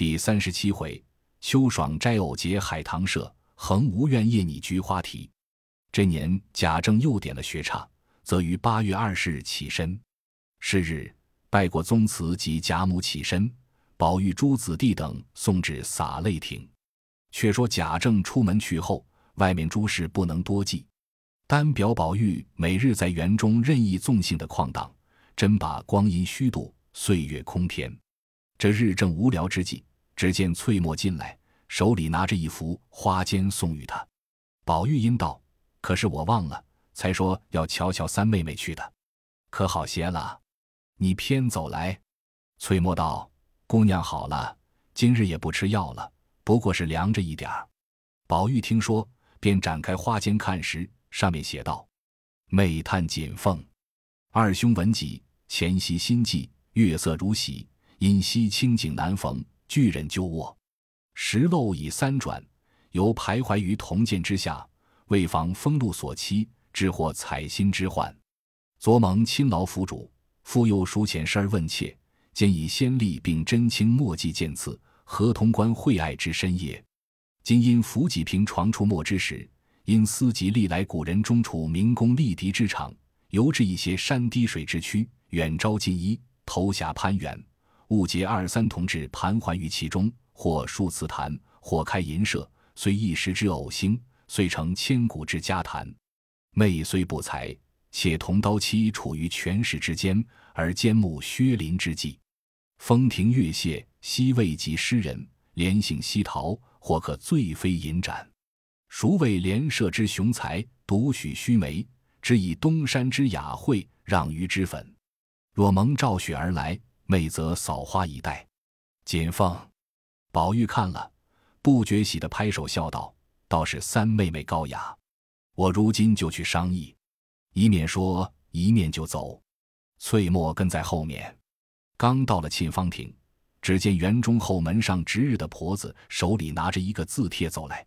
第三十七回，秋爽斋偶结海棠社，横无怨夜拟菊花题。这年贾政又点了学差，则于八月二十日起身。是日，拜过宗祠及贾母起身，宝玉诸子弟等送至洒泪亭。却说贾政出门去后，外面诸事不能多记，单表宝玉每日在园中任意纵性的旷荡，真把光阴虚度，岁月空填。这日正无聊之际。只见翠墨进来，手里拿着一幅花笺送与他。宝玉因道：“可是我忘了，才说要瞧瞧三妹妹去的，可好些了？你偏走来。”翠墨道：“姑娘好了，今日也不吃药了，不过是凉着一点儿。”宝玉听说，便展开花笺看时，上面写道：“妹叹锦凤，二兄闻己，前夕心悸，月色如洗，因惜清景难逢。”巨人鸠卧，石漏已三转，犹徘徊于铜剑之下，为防风露所欺，致获采薪之患。昨蒙亲劳府主，复又疏遣事儿问切，见以先例并真卿墨迹见赐，何通关惠爱之深也？今因福济平床出没之时，因思及历来古人中处民工立敌之场，尤至一些山低水之区，远招近依，投峡攀援。误结二三同志盘桓于其中，或数祠坛，或开银社，虽一时之偶兴，遂成千古之佳谈。妹虽不才，且同刀妻处于权势之间，而兼慕薛林之计。风亭月榭，悉未及诗人，连醒西逃，或可醉飞银盏。孰谓连舍之雄才，独许须眉，只以东山之雅惠，让于脂粉。若蒙赵雪而来。妹则扫花以待，锦凤、宝玉看了，不觉喜的拍手笑道：“倒是三妹妹高雅，我如今就去商议。”一面说，一面就走。翠墨跟在后面。刚到了沁芳亭，只见园中后门上值日的婆子手里拿着一个字帖走来，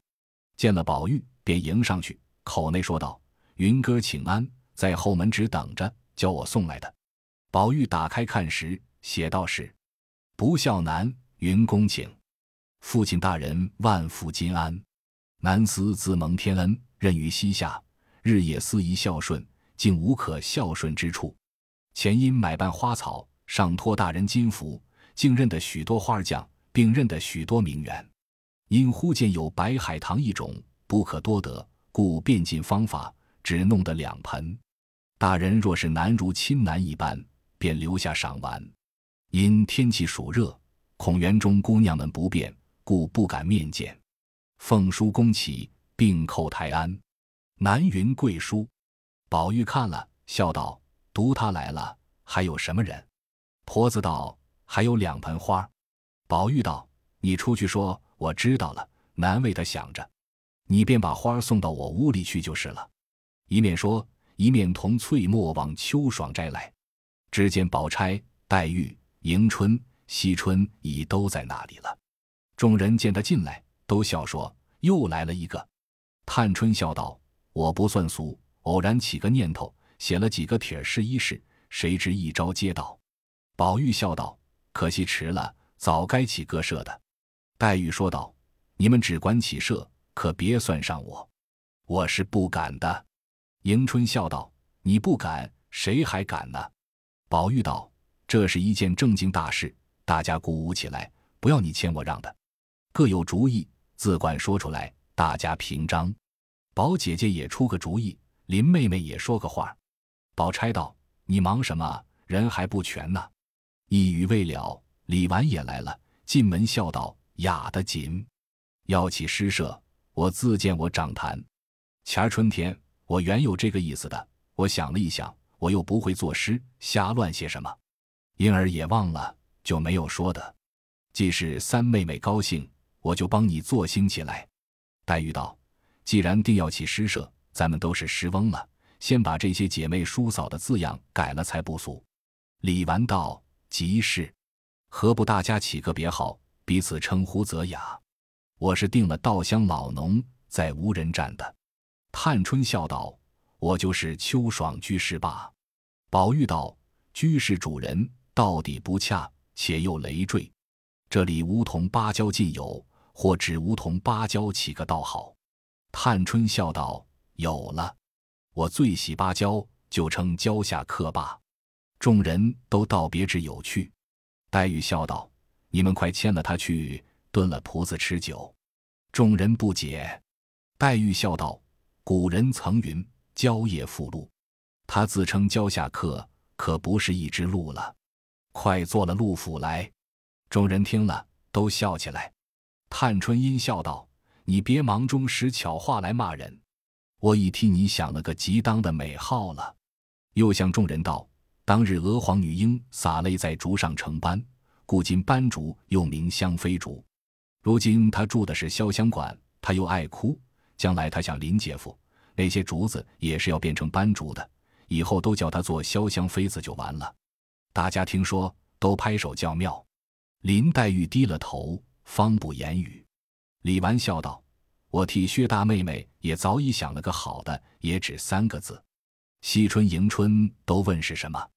见了宝玉，便迎上去，口内说道：“云哥请安，在后门只等着，叫我送来的。”宝玉打开看时。写道是：“不孝男，云公请。父亲大人万福金安。男思自蒙天恩，任于膝下，日夜思宜孝顺，竟无可孝顺之处。前因买办花草，上托大人金福，竟认得许多花匠，并认得许多名媛。因忽见有白海棠一种，不可多得，故变尽方法，只弄得两盆。大人若是难如亲男一般，便留下赏玩。”因天气暑热，恐园中姑娘们不便，故不敢面见。奉书恭启，并叩台安。南云贵书。宝玉看了，笑道：“读他来了，还有什么人？”婆子道：“还有两盆花。”宝玉道：“你出去说，我知道了，难为他想着。你便把花送到我屋里去就是了。”一面说，一面同翠墨往秋爽斋来。只见宝钗、黛玉。迎春、惜春已都在那里了。众人见他进来，都笑说：“又来了一个。”探春笑道：“我不算俗，偶然起个念头，写了几个帖试一试，谁知一招接到。”宝玉笑道：“可惜迟了，早该起歌社的。”黛玉说道：“你们只管起社，可别算上我，我是不敢的。”迎春笑道：“你不敢，谁还敢呢？”宝玉道。这是一件正经大事，大家鼓舞起来，不要你谦我让的，各有主意，自管说出来，大家平章。宝姐姐也出个主意，林妹妹也说个话。宝钗道：“你忙什么？人还不全呢。”一语未了，李纨也来了，进门笑道：“雅得紧，要起诗社，我自见我长谈。前儿春天，我原有这个意思的，我想了一想，我又不会作诗，瞎乱些什么。”因而也忘了，就没有说的。既是三妹妹高兴，我就帮你做兴起来。黛玉道：“既然定要起诗社，咱们都是诗翁了，先把这些姐妹叔嫂的字样改了才不俗。”李纨道：“即是，何不大家起个别号，彼此称呼则雅？我是定了稻香老农，在无人占的。”探春笑道：“我就是秋爽居士罢。”宝玉道：“居士主人。”到底不恰，且又累赘。这里梧桐芭蕉尽有，或指梧桐芭蕉起个道好。”探春笑道：“有了，我最喜芭蕉，就称蕉下客罢。”众人都道别致有趣。黛玉笑道：“你们快牵了他去，炖了仆子吃酒。”众人不解。黛玉笑道：“古人曾云‘蕉叶附鹿’，他自称蕉下客，可不是一只鹿了。快做了陆府来。”众人听了，都笑起来。探春阴笑道：“你别忙中使巧话来骂人，我已替你想了个极当的美号了。”又向众人道：“当日娥皇女英洒泪在竹上成斑，故今斑竹又名香妃竹。如今她住的是潇湘馆，她又爱哭。”将来她想林姐夫那些竹子也是要变成斑竹的，以后都叫她做潇湘妃子就完了。大家听说都拍手叫妙。林黛玉低了头，方不言语。李纨笑道：“我替薛大妹妹也早已想了个好的，也只三个字。惜春迎春都问是什么。”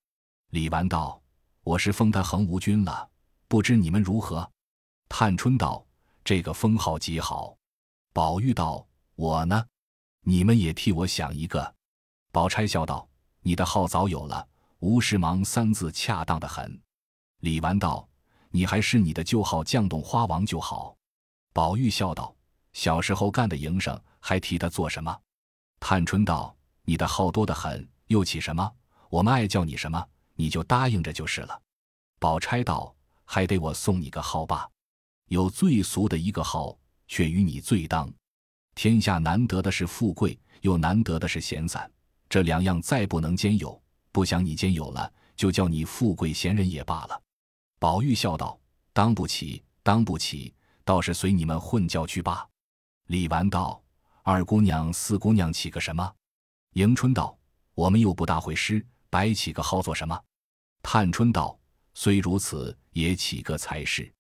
李纨道：“我是封他恒无君了，不知你们如何？”探春道：“这个封号极好。”宝玉道。我呢，你们也替我想一个。宝钗笑道：“你的号早有了，吴世忙三字恰当的很。”李纨道：“你还是你的旧号绛洞花王就好。”宝玉笑道：“小时候干的营生，还提他做什么？”探春道：“你的号多得很，又起什么？我们爱叫你什么，你就答应着就是了。”宝钗道：“还得我送你个号吧？有最俗的一个号，却与你最当。”天下难得的是富贵，又难得的是闲散，这两样再不能兼有。不想你兼有了，就叫你富贵闲人也罢了。宝玉笑道：“当不起，当不起，倒是随你们混叫去罢。”李纨道：“二姑娘、四姑娘起个什么？”迎春道：“我们又不大会诗，白起个号做什么？”探春道：“虽如此，也起个才是。”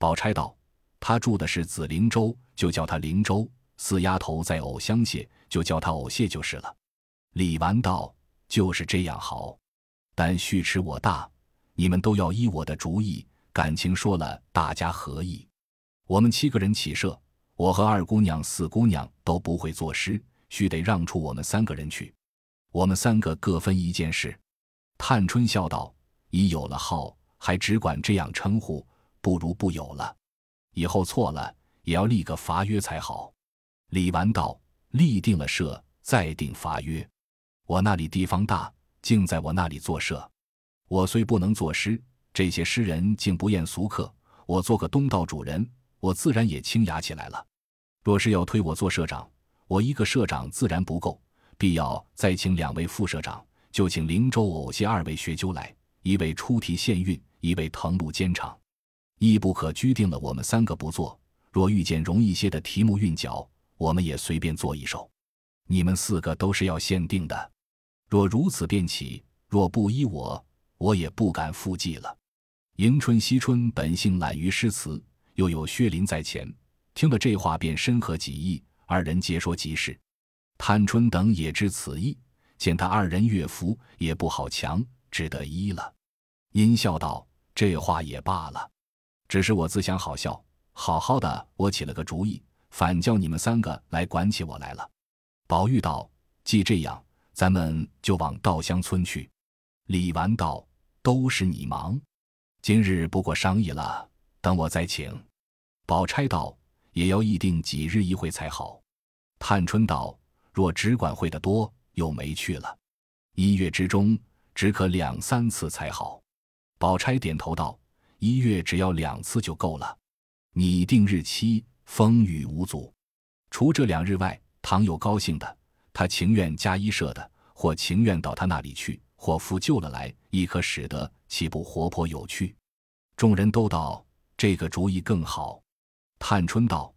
宝钗道：“他住的是紫灵洲，就叫他灵洲。”四丫头在藕香榭，就叫她藕榭就是了。李纨道：“就是这样好，但须持我大，你们都要依我的主意。感情说了，大家合意。我们七个人起社，我和二姑娘、四姑娘都不会作诗，须得让出我们三个人去。我们三个各分一件事。”探春笑道：“已有了号，还只管这样称呼，不如不有了。以后错了，也要立个罚约才好。”李纨道：“立定了社，再定罚约。我那里地方大，竟在我那里做社。我虽不能作诗，这些诗人竟不厌俗客。我做个东道主人，我自然也清雅起来了。若是要推我做社长，我一个社长自然不够，必要再请两位副社长，就请灵州偶些二位学究来，一位出题献韵，一位誊录兼场，亦不可拘定了我们三个不做。若遇见容易些的题目韵脚。”我们也随便做一首，你们四个都是要限定的。若如此便起，若不依我，我也不敢复记了。迎春、惜春本性懒于诗词，又有薛林在前，听了这话便深合己意，二人皆说即是。探春等也知此意，见他二人乐服，也不好强，只得依了。阴笑道：“这话也罢了，只是我自想好笑，好好的，我起了个主意。”反叫你们三个来管起我来了。宝玉道：“既这样，咱们就往稻香村去。”李纨道：“都是你忙，今日不过商议了，等我再请。”宝钗道：“也要议定几日一会才好。”探春道：“若只管会的多，又没去了。一月之中，只可两三次才好。”宝钗点头道：“一月只要两次就够了。你定日期。”风雨无阻，除这两日外，倘有高兴的，他情愿加一社的，或情愿到他那里去，或复救了来，亦可使得，岂不活泼有趣？众人都道这个主意更好。探春道：“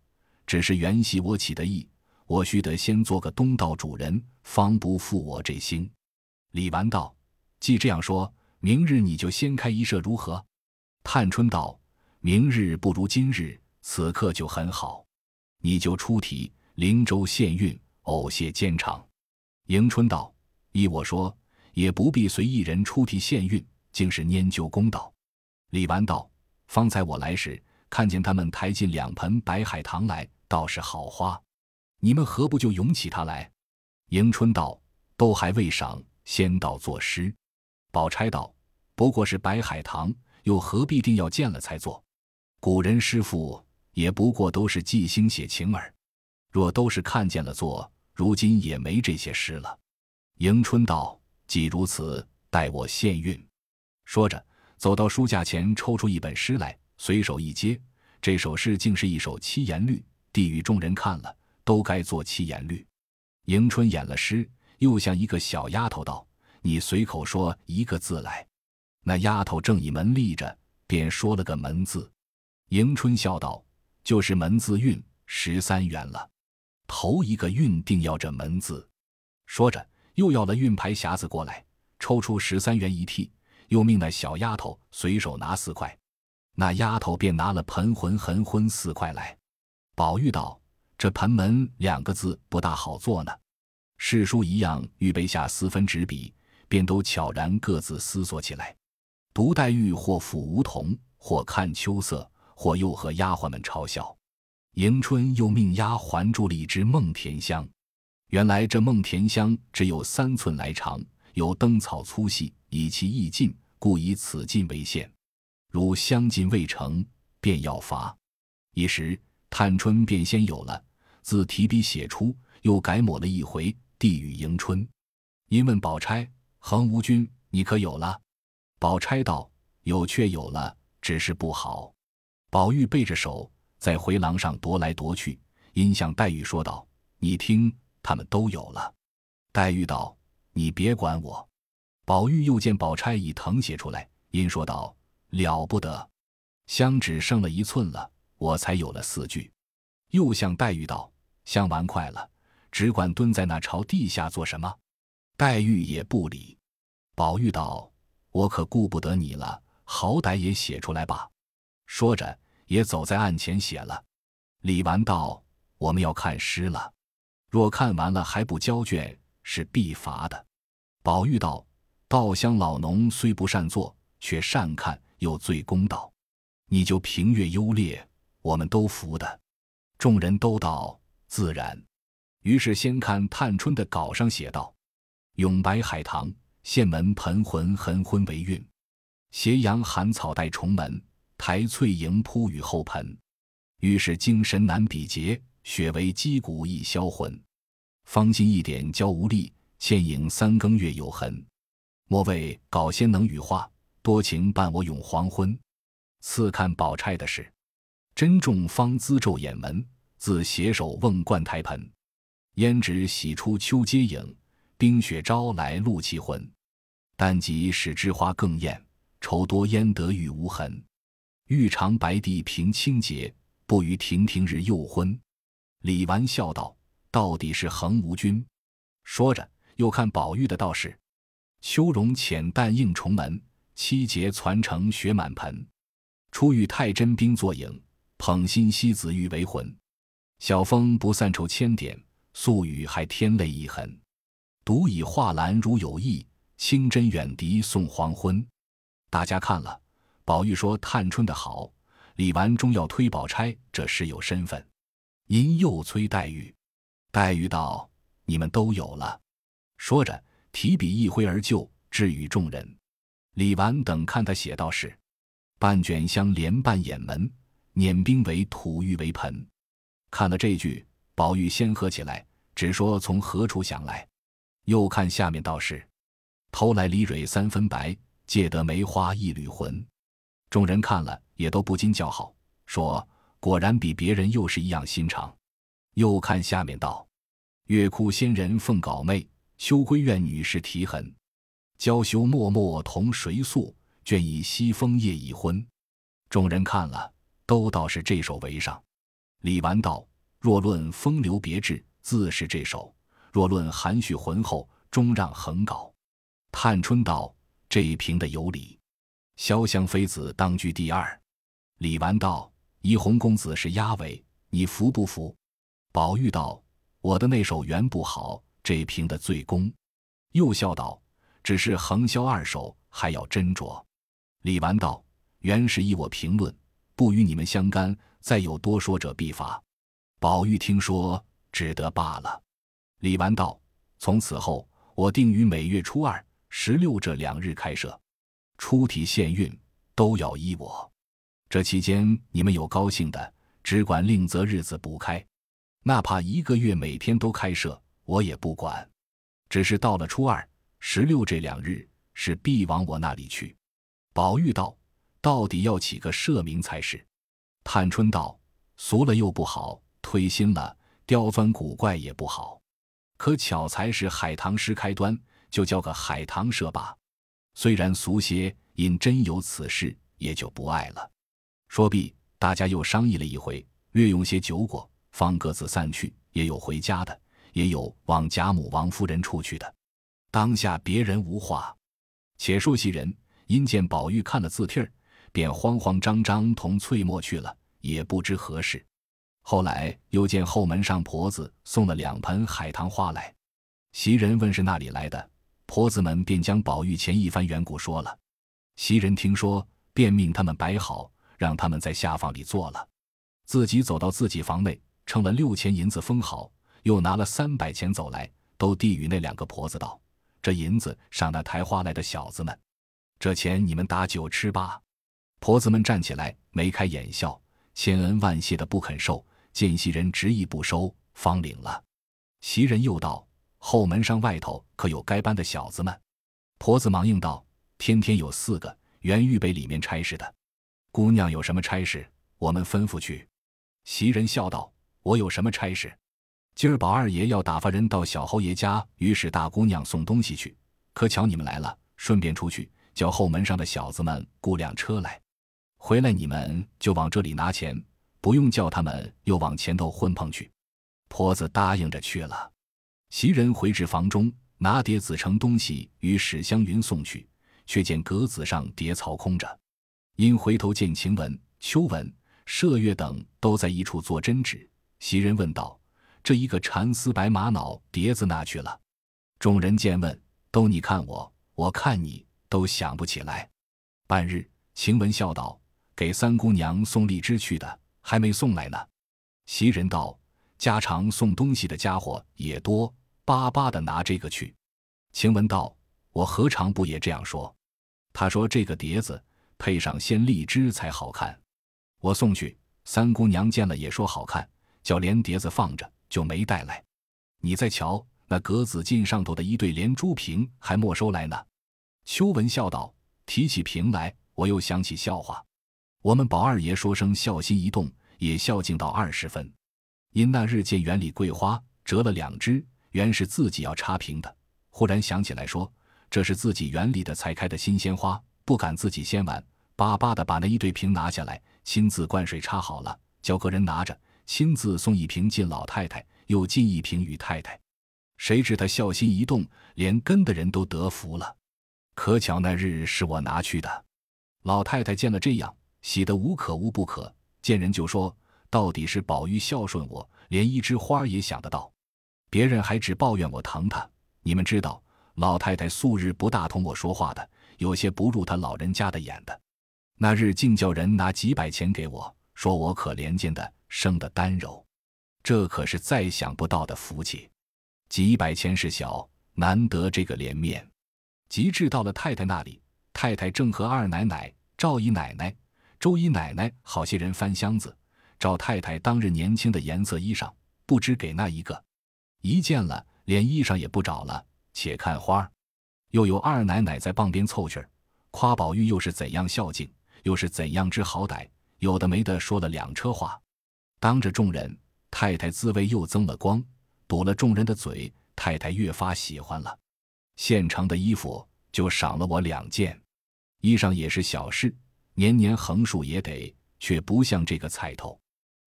只是原系我起的意，我须得先做个东道主人，方不负我这心。”李纨道：“既这样说，明日你就先开一社如何？”探春道：“明日不如今日。”此刻就很好，你就出题，灵州县韵，偶谢监场。迎春道：“依我说，也不必随一人出题献韵，竟是拈阄公道。”李纨道：“方才我来时，看见他们抬进两盆白海棠来，倒是好花。你们何不就咏起它来？”迎春道：“都还未赏，先到作诗。”宝钗道：“不过是白海棠，又何必定要见了才做？古人诗赋也不过都是即兴写情耳。若都是看见了做，如今也没这些诗了。”迎春道：“既如此，待我献韵。”说着，走到书架前，抽出一本诗来，随手一接，这首诗竟是一首七言律，递与众人看了，都该做七言律。迎春演了诗，又向一个小丫头道：“你随口说一个字来。”那丫头正倚门立着，便说了个“门”字。迎春笑道：“就是门字韵，十三元了。头一个运定要这门字。”说着。又要了运牌匣子过来，抽出十三元一屉，又命那小丫头随手拿四块，那丫头便拿了盆魂横昏四块来。宝玉道：“这盆门两个字不大好做呢。”世书一样，预备下四分纸笔，便都悄然各自思索起来。独黛玉或抚梧桐，或看秋色，或又和丫鬟们嘲笑。迎春又命丫鬟住了一支梦甜香。原来这梦甜香只有三寸来长，有灯草粗细，以其意尽，故以此尽为限。如香尽未成，便要罚。一时探春便先有了，自提笔写出，又改抹了一回，递与迎春。因问宝钗：“恒无君，你可有了？”宝钗道：“有，却有了，只是不好。”宝玉背着手在回廊上踱来踱去，因向黛玉说道：“你听。”他们都有了，黛玉道：“你别管我。”宝玉又见宝钗已誊写出来，因说道：“了不得，香只剩了一寸了，我才有了四句。”又向黛玉道：“香完快了，只管蹲在那朝地下做什么？”黛玉也不理。宝玉道：“我可顾不得你了，好歹也写出来吧。”说着，也走在案前写了。李纨道：“我们要看诗了。”若看完了还不交卷，是必罚的。宝玉道：“稻香老农虽不善作，却善看，又最公道。你就评阅优劣，我们都服的。”众人都道：“自然。”于是先看探春的稿上写道：“咏白海棠，县门盆魂横昏为韵。斜阳寒草带重门，苔翠盈铺雨后盆。于是精神难比劫。”血为击骨易销魂，方今一点娇无力，倩影三更月有痕。莫谓稿先能羽化，多情伴我永黄昏。次看宝钗的事，珍重方姿皱眼门，自携手瓮灌台盆。胭脂洗出秋阶影，冰雪招来露气魂。但即使枝花更艳，愁多焉得玉无痕。玉长白帝平清洁，不与亭亭日又昏。李纨笑道：“到底是恒无君。”说着，又看宝玉的道士：“秋容浅淡映重门，七节攒成雪满盆。初遇太真冰作影，捧心西子玉为魂。晓风不散愁千点，宿雨还添泪一痕。独以画栏如有意，清真远笛送黄昏。”大家看了，宝玉说：“探春的好。”李纨终要推宝钗，这是有身份。因又催黛玉，黛玉道：“你们都有了。”说着，提笔一挥而就，致与众人。李纨等看他写道是：“半卷香莲半掩门，碾冰为土玉为盆。”看了这句，宝玉先喝起来，只说从何处想来。又看下面道是：“偷来梨蕊三分白，借得梅花一缕魂。”众人看了，也都不禁叫好，说。果然比别人又是一样心肠。又看下面道：“月窟仙人奉稿妹，秋闺怨女士啼痕。娇羞脉脉同谁诉？倦倚西风夜已昏。”众人看了，都道是这首为上。李纨道：“若论风流别致，自是这首；若论含蓄浑厚，终让横稿。”探春道：“这一评的有理。潇湘妃子当居第二。”李纨道。怡红公子是压尾，你服不服？宝玉道：“我的那首原不好，这评的最公。”又笑道：“只是横销二首，还要斟酌。”李纨道：“原是依我评论，不与你们相干。再有多说者，必罚。”宝玉听说，只得罢了。李纨道：“从此后，我定于每月初二、十六这两日开设，出题限运都要依我。这期间你们有高兴的，只管另择日子补开，哪怕一个月每天都开设，我也不管。只是到了初二、十六这两日，是必往我那里去。”宝玉道：“到底要起个社名才是。”探春道：“俗了又不好。”推新了，刁钻古怪也不好，可巧才是海棠诗开端，就叫个海棠社吧。虽然俗些，因真有此事，也就不爱了。说毕，大家又商议了一回，略用些酒果，方各自散去。也有回家的，也有往贾母、王夫人处去的。当下别人无话，且说袭人因见宝玉看了字帖儿，便慌慌张张同翠墨去了，也不知何事。后来又见后门上婆子送了两盆海棠花来，袭人问是那里来的，婆子们便将宝玉前一番缘故说了。袭人听说，便命他们摆好，让他们在下房里坐了，自己走到自己房内，称了六钱银子封好，又拿了三百钱走来，都递与那两个婆子道：“这银子赏那抬花来的小子们，这钱你们打酒吃吧。”婆子们站起来，眉开眼笑，千恩万谢的不肯受。见袭人执意不收，方领了。袭人又道：“后门上外头可有该班的小子们？”婆子忙应道：“天天有四个，原预备里面差事的。姑娘有什么差事，我们吩咐去。”袭人笑道：“我有什么差事？今儿宝二爷要打发人到小侯爷家，于是大姑娘送东西去。可巧你们来了，顺便出去叫后门上的小子们雇辆车来，回来你们就往这里拿钱。”不用叫他们又往前头混碰去，婆子答应着去了。袭人回至房中，拿碟子盛东西与史湘云送去，却见格子上碟槽空着。因回头见晴雯、秋雯、麝月等都在一处做针纸，袭人问道：“这一个蚕丝白玛瑙碟子哪去了？”众人见问，都你看我，我看你，都想不起来。半日，晴雯笑道：“给三姑娘送荔枝去的。”还没送来呢，袭人道：“家常送东西的家伙也多，巴巴的拿这个去。”晴雯道：“我何尝不也这样说？他说这个碟子配上鲜荔枝才好看，我送去，三姑娘见了也说好看，叫连碟子放着，就没带来。你再瞧那格子镜上头的一对连珠瓶，还没收来呢。”秋文笑道：“提起瓶来，我又想起笑话。”我们宝二爷说声孝心一动，也孝敬到二十分。因那日见园里桂花折了两枝，原是自己要插瓶的。忽然想起来，说这是自己园里的才开的新鲜花，不敢自己先玩，巴巴的把那一对瓶拿下来，亲自灌水插好了，叫个人拿着，亲自送一瓶进老太太，又进一瓶与太太。谁知他孝心一动，连跟的人都得福了。可巧那日是我拿去的，老太太见了这样。喜得无可无不可，见人就说：“到底是宝玉孝顺我，连一枝花也想得到。别人还只抱怨我疼他。你们知道，老太太素日不大同我说话的，有些不入他老人家的眼的。那日竟叫人拿几百钱给我，说我可怜见的生的单柔，这可是再想不到的福气。几百钱是小，难得这个脸面。及至到了太太那里，太太正和二奶奶、赵姨奶奶。”周姨奶奶好些人翻箱子，赵太太当日年轻的颜色衣裳，不知给那一个，一见了连衣裳也不找了，且看花儿又有二奶奶在傍边凑趣儿，夸宝玉又是怎样孝敬，又是怎样知好歹，有的没的说了两车话，当着众人，太太滋味又增了光，堵了众人的嘴，太太越发喜欢了。现成的衣服就赏了我两件，衣裳也是小事。年年横竖也得，却不像这个彩头。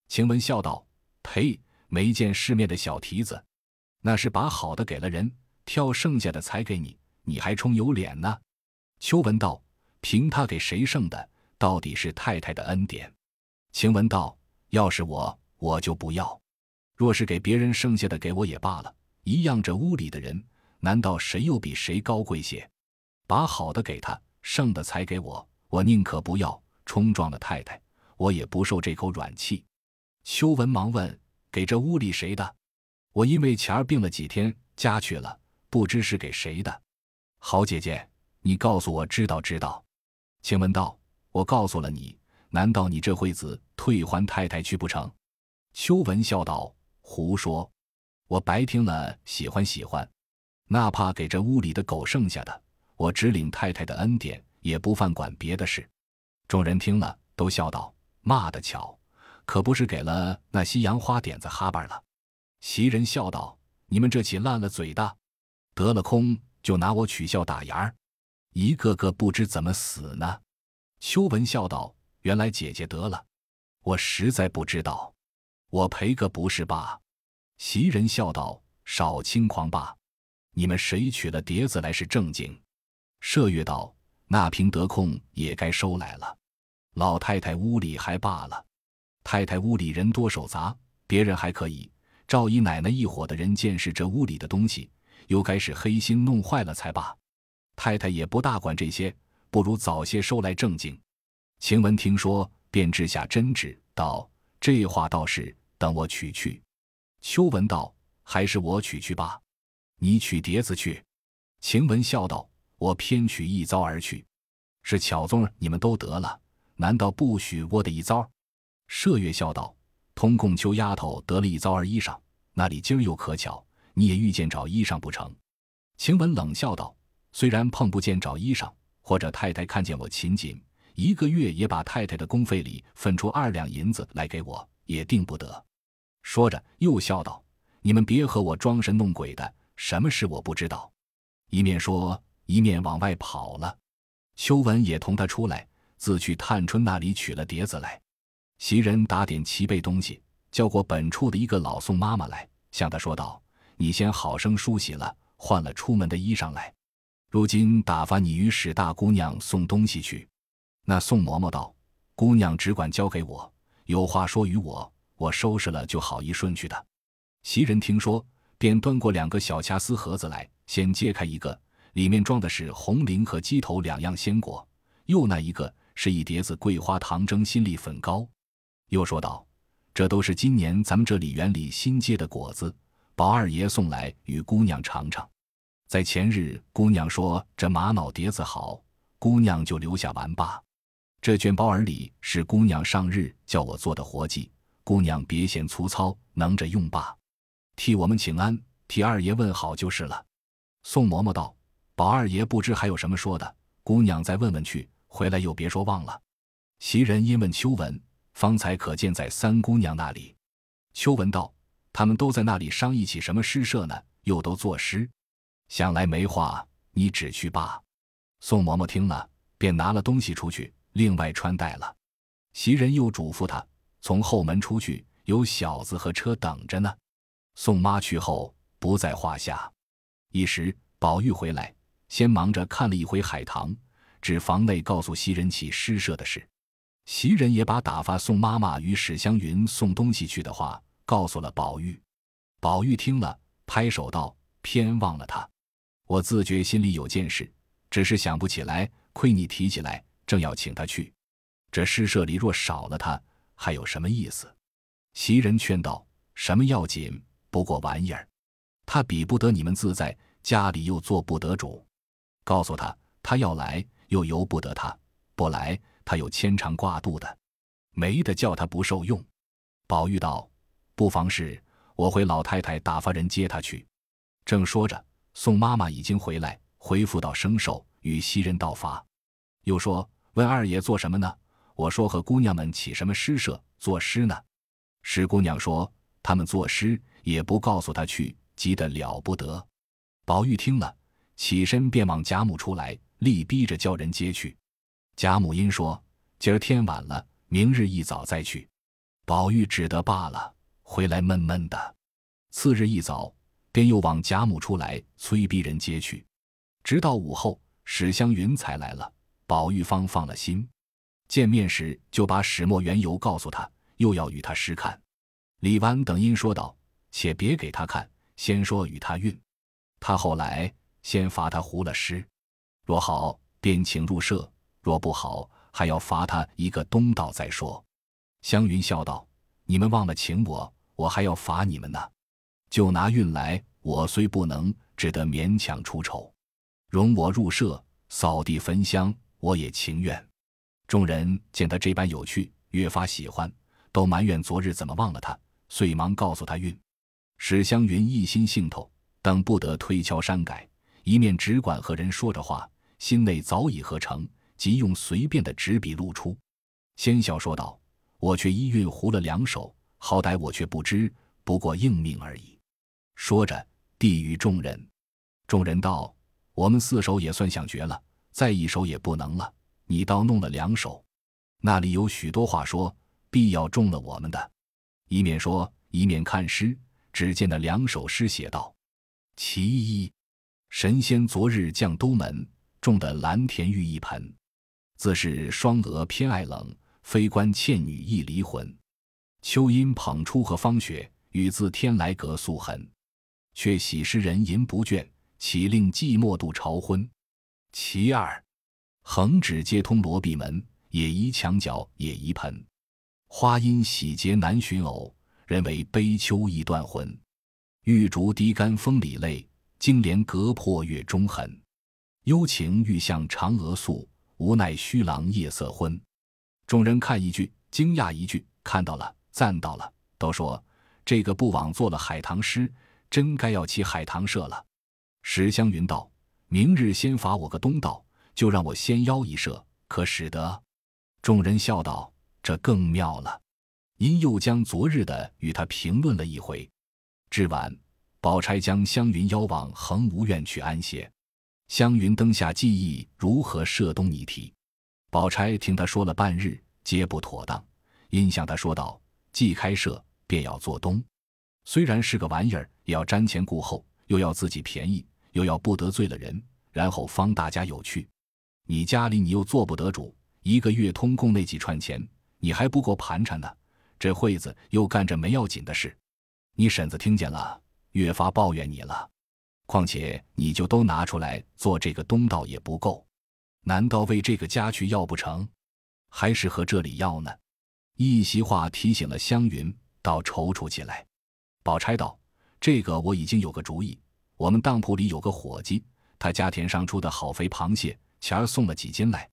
晴雯笑道：“呸！没见世面的小蹄子，那是把好的给了人，挑剩下的才给你，你还充有脸呢？”秋文道：“凭他给谁剩的，到底是太太的恩典。”晴雯道：“要是我，我就不要；若是给别人剩下的给我也罢了，一样。这屋里的人，难道谁又比谁高贵些？把好的给他，剩的才给我。”我宁可不要冲撞了太太，我也不受这口软气。秋文忙问：“给这屋里谁的？”我因为前儿病了几天，家去了，不知是给谁的。好姐姐，你告诉我知道知道。晴雯道：“我告诉了你，难道你这会子退还太太去不成？”秋文笑道：“胡说！我白听了，喜欢喜欢，哪怕给这屋里的狗剩下的，我只领太太的恩典，也不犯管别的事。”众人听了，都笑道：“骂得巧，可不是给了那西洋花点子哈巴了。”袭人笑道：“你们这起烂了嘴的，得了空就拿我取笑打牙儿，一个个不知怎么死呢。”秋文笑道：“原来姐姐得了，我实在不知道，我赔个不是罢。”袭人笑道：“少轻狂罢，你们谁取了碟子来是正经？”麝月道：“那瓶得空也该收来了，老太太屋里还罢了，太太屋里人多手杂，别人还可以。”赵姨奶奶一伙的人见识这屋里的东西，又该是黑心弄坏了才罢。太太也不大管这些，不如早些收来正经。晴雯听说，便掷下针纸，道：“这话倒是，等我取去。”秋文道：“还是我取去吧，你取碟子去。”晴雯笑道：“我偏取一遭而去，是巧宗你们都得了，难道不许我的一遭？”麝月笑道。通共秋丫头得了一遭儿衣裳，那里今儿又可巧，你也遇见找衣裳不成？晴雯冷笑道：“虽然碰不见找衣裳，或者太太看见我勤谨，一个月也把太太的工费里分出二两银子来给我，也定不得。”说着又笑道：“你们别和我装神弄鬼的，什么事我不知道。”一面说，一面往外跑了。秋文也同他出来，自去探春那里取了碟子来。袭人打点齐备东西，叫过本处的一个老宋妈妈来，向他说道：“你先好生梳洗了，换了出门的衣裳来。如今打发你与史大姑娘送东西去。”那宋嬷嬷道：“姑娘只管交给我，有话说与我，我收拾了就好一顺去的。”袭人听说，便端过两个小掐丝盒子来，先揭开一个，里面装的是红菱和鸡头两样鲜果，又那一个是一碟子桂花糖蒸心栗粉糕。又说道：“这都是今年咱们这里园里新结的果子，宝二爷送来与姑娘尝尝。在前日，姑娘说这玛瑙碟子好，姑娘就留下玩罢。这卷包儿里是姑娘上日叫我做的活计，姑娘别嫌粗糙，能着用罢。替我们请安，替二爷问好就是了。”宋嬷嬷道：“宝二爷不知还有什么说的，姑娘再问问去，回来又别说忘了。”袭人因问秋文。方才可见在三姑娘那里，秋文道：“他们都在那里商议起什么诗社呢？又都作诗，想来没话，你只去罢。”宋嬷嬷听了，便拿了东西出去，另外穿戴了。袭人又嘱咐他从后门出去，有小子和车等着呢。宋妈去后不在话下。一时宝玉回来，先忙着看了一回海棠，指房内告诉袭人起诗社的事。袭人也把打发宋妈妈与史湘云送东西去的话告诉了宝玉。宝玉听了，拍手道：“偏忘了他！我自觉心里有件事，只是想不起来。亏你提起来，正要请他去。这诗社里若少了他，还有什么意思？”袭人劝道：“什么要紧？不过玩意儿。他比不得你们自在，家里又做不得主。告诉他，他要来，又由不得他；不来。”他有牵肠挂肚的，没得叫他不受用。宝玉道：“不妨事，我回老太太打发人接他去。”正说着，宋妈妈已经回来，回复到生寿与袭人道发，又说：“问二爷做什么呢？”我说：“和姑娘们起什么诗社作诗呢？”史姑娘说：“他们作诗也不告诉他去，急得了不得。”宝玉听了，起身便往贾母出来，力逼着叫人接去。贾母因说：“今儿天晚了，明日一早再去。”宝玉只得罢了，回来闷闷的。次日一早，便又往贾母出来催逼人接去。直到午后，史湘云才来了，宝玉方放了心。见面时，就把始末缘由告诉他，又要与他诗看。李纨等因说道：“且别给他看，先说与他韵。他后来先罚他胡了诗，若好，便请入社。”若不好，还要罚他一个东道再说。湘云笑道：“你们忘了请我，我还要罚你们呢。就拿运来，我虽不能，只得勉强出丑。容我入舍，扫地焚香，我也情愿。”众人见他这般有趣，越发喜欢，都埋怨昨日怎么忘了他，遂忙告诉他运。史湘云一心兴头，等不得推敲删改，一面只管和人说着话，心内早已合成，即用随便的纸笔露出。先笑说道：“我却一运糊了两手，好歹我却不知，不过应命而已。”说着递与众人。众人道：“我们四手也算想绝了，再一手也不能了。”你倒弄了两手，那里有许多话说，必要中了我们的。一面说，一面看诗。只见那两首诗写道：“其一，神仙昨日降都门，种的蓝田玉一盆。自是双娥偏爱冷，非关倩女易离魂。秋阴捧出和芳雪，雨自天来隔素痕。却喜诗人吟不倦，岂令寂寞度朝昏。其二。”横指接通罗闭门，也宜墙角也宜盆。花阴喜结难寻偶，人为悲秋易断魂。玉竹滴干风里泪，金莲隔破月中痕。幽情欲向嫦娥诉，无奈虚郎夜色昏。众人看一句，惊讶一句，看到了，赞到了，都说这个不枉做了海棠诗，真该要起海棠社了。史湘云道：“明日先罚我个东道。”就让我先邀一射，可使得？众人笑道：“这更妙了。”因又将昨日的与他评论了一回。至晚，宝钗将湘云邀往恒芜院去安歇。湘云灯下记忆如何射东拟题。宝钗听他说了半日，皆不妥当，因向他说道：“既开设，便要做东。虽然是个玩意儿，也要瞻前顾后，又要自己便宜，又要不得罪了人，然后方大家有趣。”你家里你又做不得主，一个月通共那几串钱，你还不够盘缠呢。这会子又干着没要紧的事，你婶子听见了，越发抱怨你了。况且你就都拿出来做这个东道也不够，难道为这个家去要不成？还是和这里要呢？一席话提醒了湘云，倒踌躇起来。宝钗道：“这个我已经有个主意，我们当铺里有个伙计，他家田上出的好肥螃蟹。”前儿送了几斤来，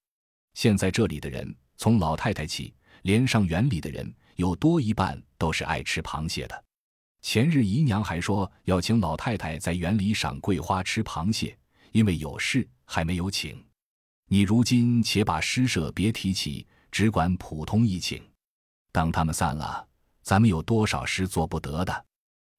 现在这里的人，从老太太起，连上园里的人，有多一半都是爱吃螃蟹的。前日姨娘还说要请老太太在园里赏桂花吃螃蟹，因为有事还没有请。你如今且把诗社别提起，只管普通一请。等他们散了，咱们有多少事做不得的？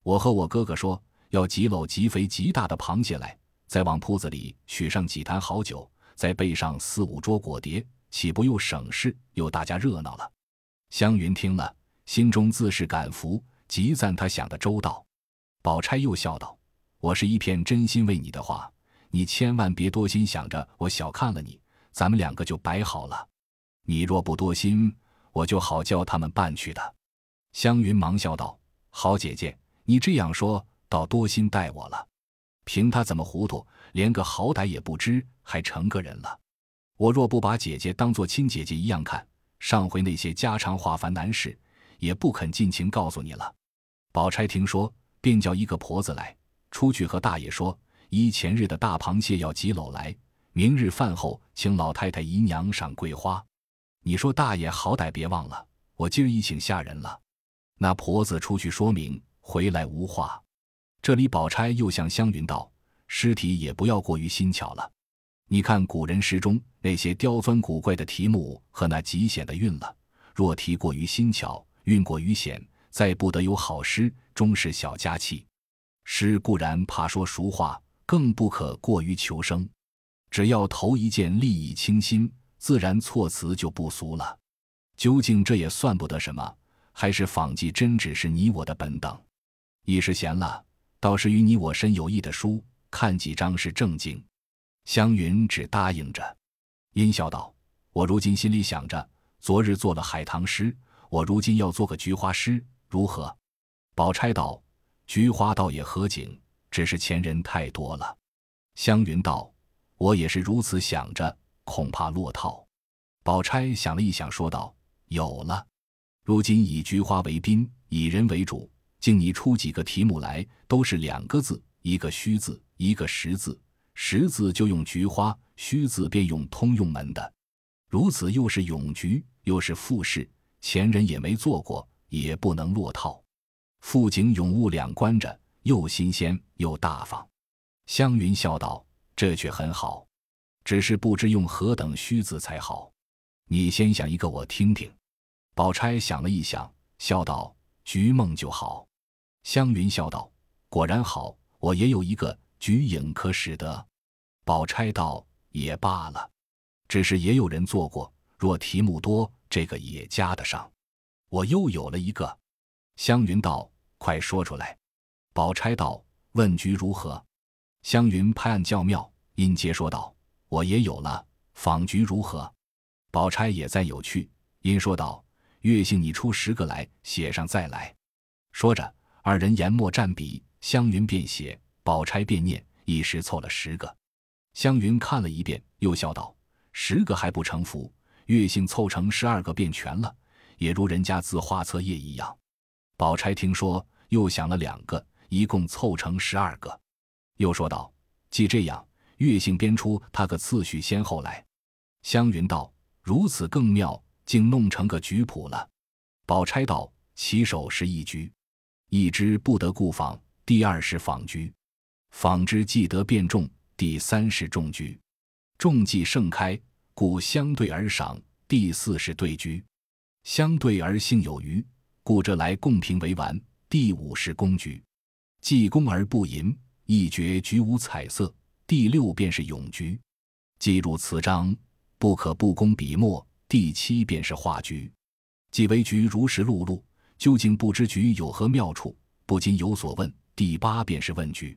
我和我哥哥说要几篓极肥极大的螃蟹来，再往铺子里取上几坛好酒。再备上四五桌果碟，岂不又省事又大家热闹了？湘云听了，心中自是感服，极赞他想的周到。宝钗又笑道：“我是一片真心为你的话，你千万别多心想着我小看了你，咱们两个就摆好了。你若不多心，我就好叫他们办去的。”湘云忙笑道：“好姐姐，你这样说，倒多心待我了。凭他怎么糊涂，连个好歹也不知。”还成个人了，我若不把姐姐当做亲姐姐一样看，上回那些家常话烦难事，也不肯尽情告诉你了。宝钗听说，便叫一个婆子来，出去和大爷说：依前日的大螃蟹要几篓来，明日饭后请老太太姨娘赏桂花。你说大爷好歹别忘了，我今儿已请下人了。那婆子出去说明，回来无话。这里宝钗又向湘云道：尸体也不要过于新巧了。你看古人诗中那些刁钻古怪的题目和那极险的韵了，若题过于新巧，运过于险，再不得有好诗，终是小家气。诗固然怕说俗话，更不可过于求生。只要头一件立意清新，自然措辞就不俗了。究竟这也算不得什么，还是仿迹真只是你我的本等。一时闲了，倒是与你我深有益的书，看几章是正经。湘云只答应着，阴笑道：“我如今心里想着，昨日做了海棠诗，我如今要做个菊花诗，如何？”宝钗道：“菊花倒也合景，只是前人太多了。”湘云道：“我也是如此想着，恐怕落套。”宝钗想了一想，说道：“有了，如今以菊花为宾，以人为主，竟你出几个题目来，都是两个字，一个虚字，一个实字。实字就用菊花，虚字便用通用门的。如此又是咏菊，又是复试，前人也没做过，也不能落套。富景永物两关着，又新鲜又大方。湘云笑道：“这却很好，只是不知用何等虚字才好。你先想一个，我听听。”宝钗想了一想，笑道：“菊梦就好。”湘云笑道：“果然好，我也有一个。”菊影可使得，宝钗道也罢了，只是也有人做过。若题目多，这个也加得上。我又有了一个。湘云道：“快说出来。”宝钗道：“问菊如何？”湘云拍案叫妙，因接说道：“我也有了。访菊如何？”宝钗也在有趣，因说道：“月姓你出十个来，写上再来。”说着，二人研墨蘸笔，湘云便写。宝钗便念，一时凑了十个。湘云看了一遍，又笑道：“十个还不成符，月姓凑成十二个便全了，也如人家字画册页一样。”宝钗听说，又想了两个，一共凑成十二个。又说道：“既这样，月姓编出他个次序先后来。”湘云道：“如此更妙，竟弄成个局谱了。”宝钗道：“起手是一局，一支不得故坊，第二是仿局。”纺之既得变重，第三是中局，重既盛开，故相对而赏。第四是对局，相对而性有余，故这来共评为完。第五是公局，既公而不淫，一绝局无彩色。第六便是咏局，既入词章，不可不工笔墨。第七便是画局，既为局如实录录，究竟不知局有何妙处，不禁有所问。第八便是问局。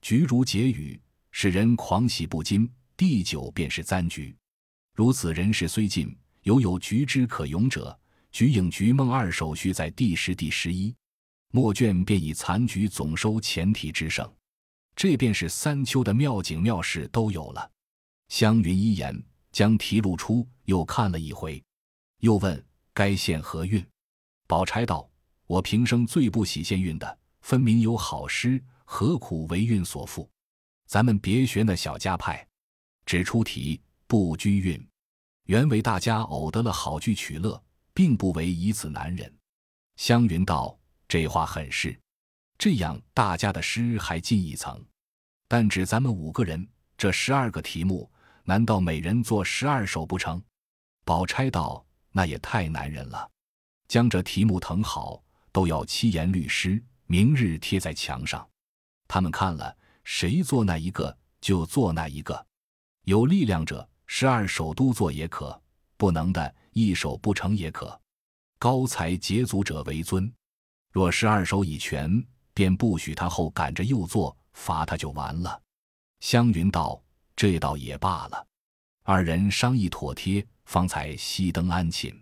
局如结语，使人狂喜不禁。第九便是簪局，如此人事虽尽，犹有局之可咏者。局影局梦二首序在第十、第十一末卷，便以残局总收前提之胜。这便是三秋的妙景妙事都有了。湘云一言将题录出，又看了一回，又问该献何韵？宝钗道：“我平生最不喜献韵的，分明有好诗。”何苦为韵所缚？咱们别学那小家派，只出题不拘韵，原为大家偶得了好句取乐，并不为以此难忍。湘云道：“这话很是，这样大家的诗还进一层。但只咱们五个人，这十二个题目，难道每人做十二首不成？”宝钗道：“那也太难忍了。将这题目誊好，都要七言律诗，明日贴在墙上。”他们看了，谁做那一个就做那一个。有力量者，十二首都做也可；不能的，一首不成也可。高才捷足者为尊。若十二首已全，便不许他后赶着又做，罚他就完了。湘云道：“这倒也罢了。”二人商议妥帖，方才熄灯安寝。